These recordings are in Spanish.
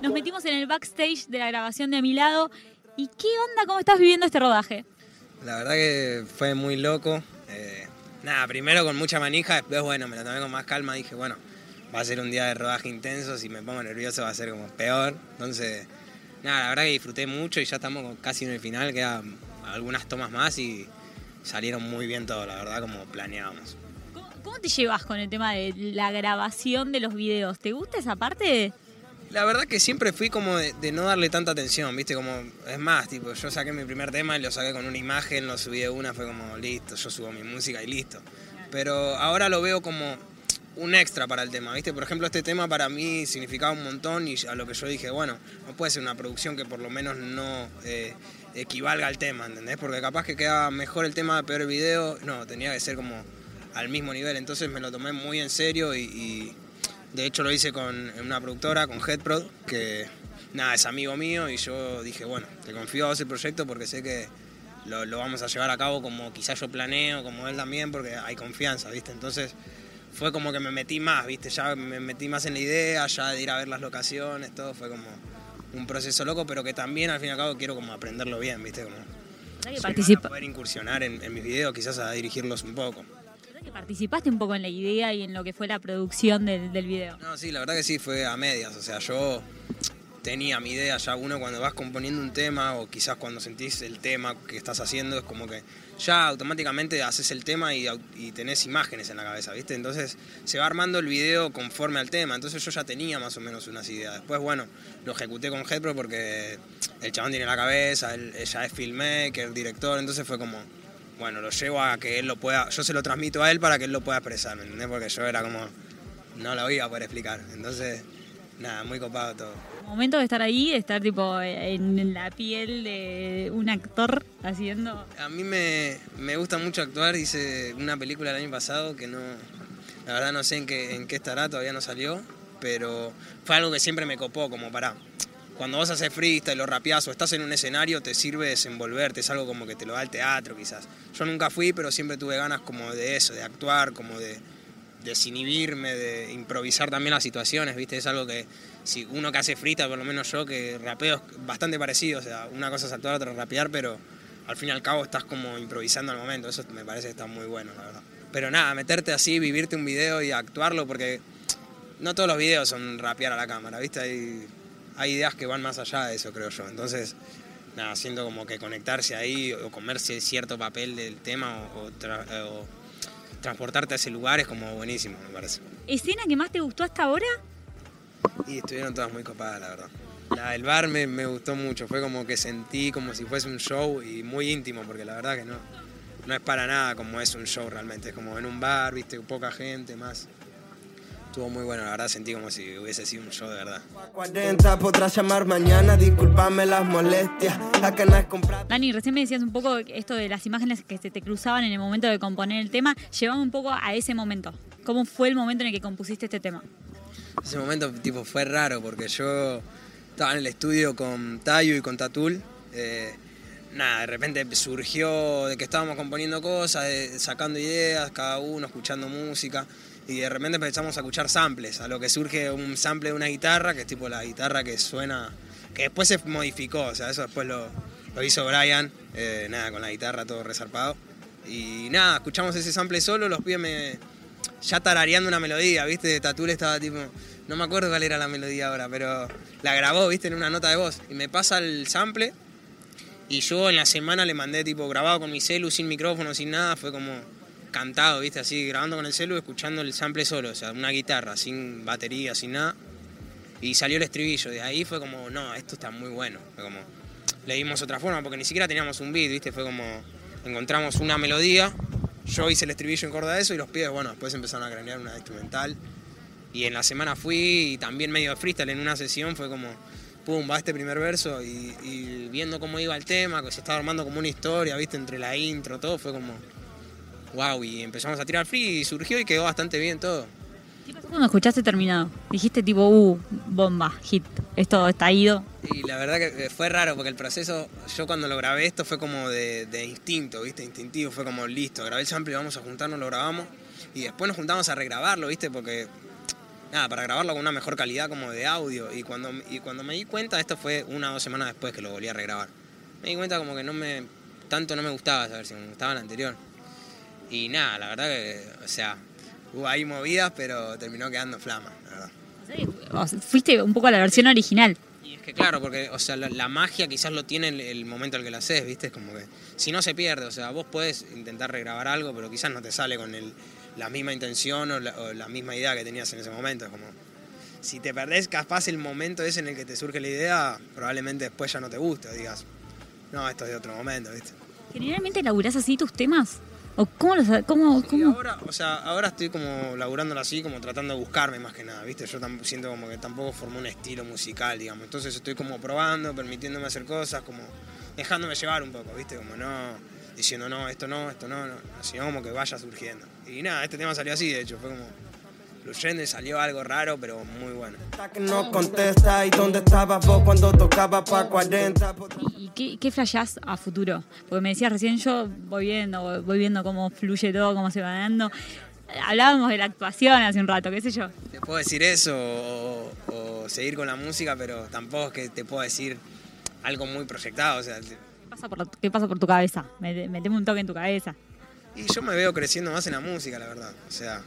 Nos metimos en el backstage de la grabación de a mi lado. ¿Y qué onda? ¿Cómo estás viviendo este rodaje? La verdad que fue muy loco. Eh, nada, primero con mucha manija, después, bueno, me lo tomé con más calma. Dije, bueno, va a ser un día de rodaje intenso. Si me pongo nervioso va a ser como peor. Entonces, nada, la verdad que disfruté mucho y ya estamos casi en el final. Quedan algunas tomas más y salieron muy bien todo, la verdad, como planeábamos. ¿Cómo, cómo te llevas con el tema de la grabación de los videos? ¿Te gusta esa parte? La verdad que siempre fui como de, no darle tanta atención, ¿viste? Como, es más, tipo, yo saqué mi primer tema y lo saqué con una imagen, lo subí de una, fue como, listo, yo subo mi música y listo. Pero ahora lo veo como un extra para el tema, ¿viste? Por ejemplo, este tema para mí significaba un montón y a lo que yo dije, bueno, no puede ser una producción que por lo menos no eh, equivalga al tema, ¿entendés? Porque capaz que queda mejor el tema, peor el video, no, tenía que ser como al mismo nivel, entonces me lo tomé muy en serio y de hecho lo hice con una productora, con Headprod, que nada, es amigo mío y yo dije, bueno, te confío a ese proyecto porque sé que lo, vamos a llevar a cabo como quizás yo planeo, como él también, porque hay confianza, ¿viste? Entonces fue como que me metí más, ¿viste? Ya me metí más en la idea, ya de ir a ver las locaciones, todo fue como un proceso loco, pero que también al fin y al cabo quiero como aprenderlo bien, ¿viste? Como, poder incursionar en, en mis videos, quizás a dirigirlos un poco participaste un poco en la idea y en lo que fue la producción del, del video. No, sí, la verdad que sí, fue a medias. O sea, yo tenía mi idea ya uno cuando vas componiendo un tema o quizás cuando sentís el tema que estás haciendo es como que ya automáticamente haces el tema y, y, tenés imágenes en la cabeza, ¿viste? Entonces se va armando el video conforme al tema, entonces yo ya tenía más o menos unas ideas. Después, bueno, lo ejecuté con Headpro porque el chabón tiene la cabeza, él, ella es filmmaker, director, entonces fue como bueno, lo llevo a que él lo pueda, yo se lo transmito a él para que él lo pueda expresar, ¿me entendés? Porque yo era como, no lo iba a poder explicar. Entonces, nada, muy copado todo. Momento de estar ahí, de estar tipo en la piel de un actor haciendo... A mí me, me gusta mucho actuar, hice una película el año pasado que no, la verdad no sé en qué, en qué estará, todavía no salió, pero fue algo que siempre me copó, como para cuando vas a hacer freestyle o rapeás o estás en un escenario, te sirve desenvolverte, es algo como que te lo da el teatro quizás. Yo nunca fui, pero siempre tuve ganas como de eso, de actuar, como de desinhibirme, de improvisar también las situaciones, ¿viste? Es algo que si uno que hace freestyle, por lo menos yo, que rapeo es bastante parecido, o sea, una cosa es actuar, otra es rapear, pero al fin y al cabo estás como improvisando al momento, eso me parece que está muy bueno, la verdad. Pero nada, meterte así, vivirte un video y actuarlo, porque no todos los videos son rapear a la cámara, ¿viste? Hay hay ideas que van más allá de eso, creo yo. Entonces, nada, siento como que conectarse ahí o comerse cierto papel del tema o, transportarte a ese lugar es como buenísimo, me parece. ¿Escena que más te gustó hasta ahora? Y estuvieron todas muy copadas, la verdad. La del bar me, me, gustó mucho, fue como que sentí como si fuese un show y muy íntimo, porque la verdad que no, no es para nada como es un show realmente, es como en un bar, viste, poca gente, más, estuvo muy bueno, la verdad sentí como si hubiese sido un show de verdad. 40 podrás llamar mañana, disculpame las molestias. Dani, recién me decías un poco esto de las imágenes que se te cruzaban en el momento de componer el tema. Llevame un poco a ese momento. ¿Cómo fue el momento en el que compusiste este tema? Ese momento tipo fue raro porque yo estaba en el estudio con Tayo y con Tatul. Eh, nada, de repente surgió de que estábamos componiendo cosas, sacando ideas, cada uno escuchando música y de repente empezamos a escuchar samples, a lo que surge un sample de una guitarra, que es tipo la guitarra que suena, que después se modificó, o sea, eso después lo, hizo Brian, eh, nada, con la guitarra todo resarpado. Y nada, escuchamos ese sample solo, los pibes me, ya tarareando una melodía, ¿viste? Tatul estaba tipo, no me acuerdo cuál era la melodía ahora, pero la grabó, ¿viste? En una nota de voz. Y me pasa el sample y yo en la semana le mandé tipo grabado con mi celu, sin micrófono, sin nada, fue como cantado, ¿viste? Así, grabando con el celu, escuchando el sample solo, o sea, una guitarra, sin batería, sin nada. Y salió el estribillo. De ahí fue como, no, esto está muy bueno. Fue como, le dimos otra forma, porque ni siquiera teníamos un beat, ¿viste? Fue como, encontramos una melodía, yo hice el estribillo en corda de eso y los pibes, bueno, después empezaron a cranear una instrumental. Y en la semana fui y también medio de freestyle en una sesión, fue como, pum, va este primer verso y, y viendo cómo iba el tema, que se estaba armando como una historia, ¿viste? Entre la intro, todo, fue como wow, y empezamos a tirar free y surgió y quedó bastante bien todo. ¿Qué pasó cuando escuchaste terminado? Dijiste tipo, uh, bomba, hit, esto está ido. Y la verdad que fue raro porque el proceso, yo cuando lo grabé esto fue como de, instinto, ¿viste? Instintivo, fue como listo, grabé el sample, vamos a juntarnos, lo grabamos y después nos juntamos a regrabarlo, ¿viste? Porque nada, para grabarlo con una mejor calidad como de audio. Y cuando, y cuando me di cuenta, esto fue una o dos semanas después que lo volví a regrabar. Me di cuenta como que no me, tanto no me gustaba esa versión, me gustaba la anterior. Y nada, la verdad que, o sea, hubo ahí movidas, pero terminó quedando flama, la verdad. fuiste un poco a la versión original. Y es que claro, porque, o sea, la, magia quizás lo tiene el, el, momento en el que lo haces, ¿viste? Es como que, si no se pierde, o sea, vos puedes intentar regrabar algo, pero quizás no te sale con el la misma intención o la, misma idea que tenías en ese momento. Es como, si te perdés capaz el momento ese en el que te surge la idea, probablemente después ya no te guste, digas, no, esto es de otro momento, ¿viste? ¿Generalmente laburás así tus temas? ¿O cómo los cómo, Ahora, o sea, ahora estoy como laburándolo así, como tratando de buscarme más que nada, ¿viste? Yo siento como que tampoco formé un estilo musical, digamos. Entonces estoy como probando, permitiéndome hacer cosas, como dejándome llevar un poco, ¿viste? Como no diciendo no, esto no, esto no, no, sino como que vaya surgiendo. Y nada, este tema salió así, de hecho, fue como fluyendo y salió algo raro, pero muy bueno. No contesta y dónde estabas vos cuando tocaba pa 40. ¿Y qué, qué flashás a futuro? Porque me decías recién yo voy viendo, voy viendo cómo fluye todo, cómo se va dando. Hablábamos de la actuación hace un rato, qué sé yo. Te puedo decir eso o, o seguir con la música, pero tampoco es que te puedo decir algo muy proyectado. O sea, ¿Qué pasa por tu cabeza? Meteme un toque en tu cabeza. Y yo me veo creciendo más en la música, la verdad. O sea,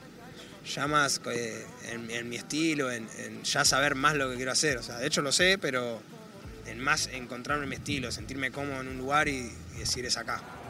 ya más eh, en, mi estilo, en, ya saber más lo que quiero hacer. O sea, de hecho lo sé, pero en más encontrarme mi estilo, sentirme cómodo en un lugar y, y decir es acá.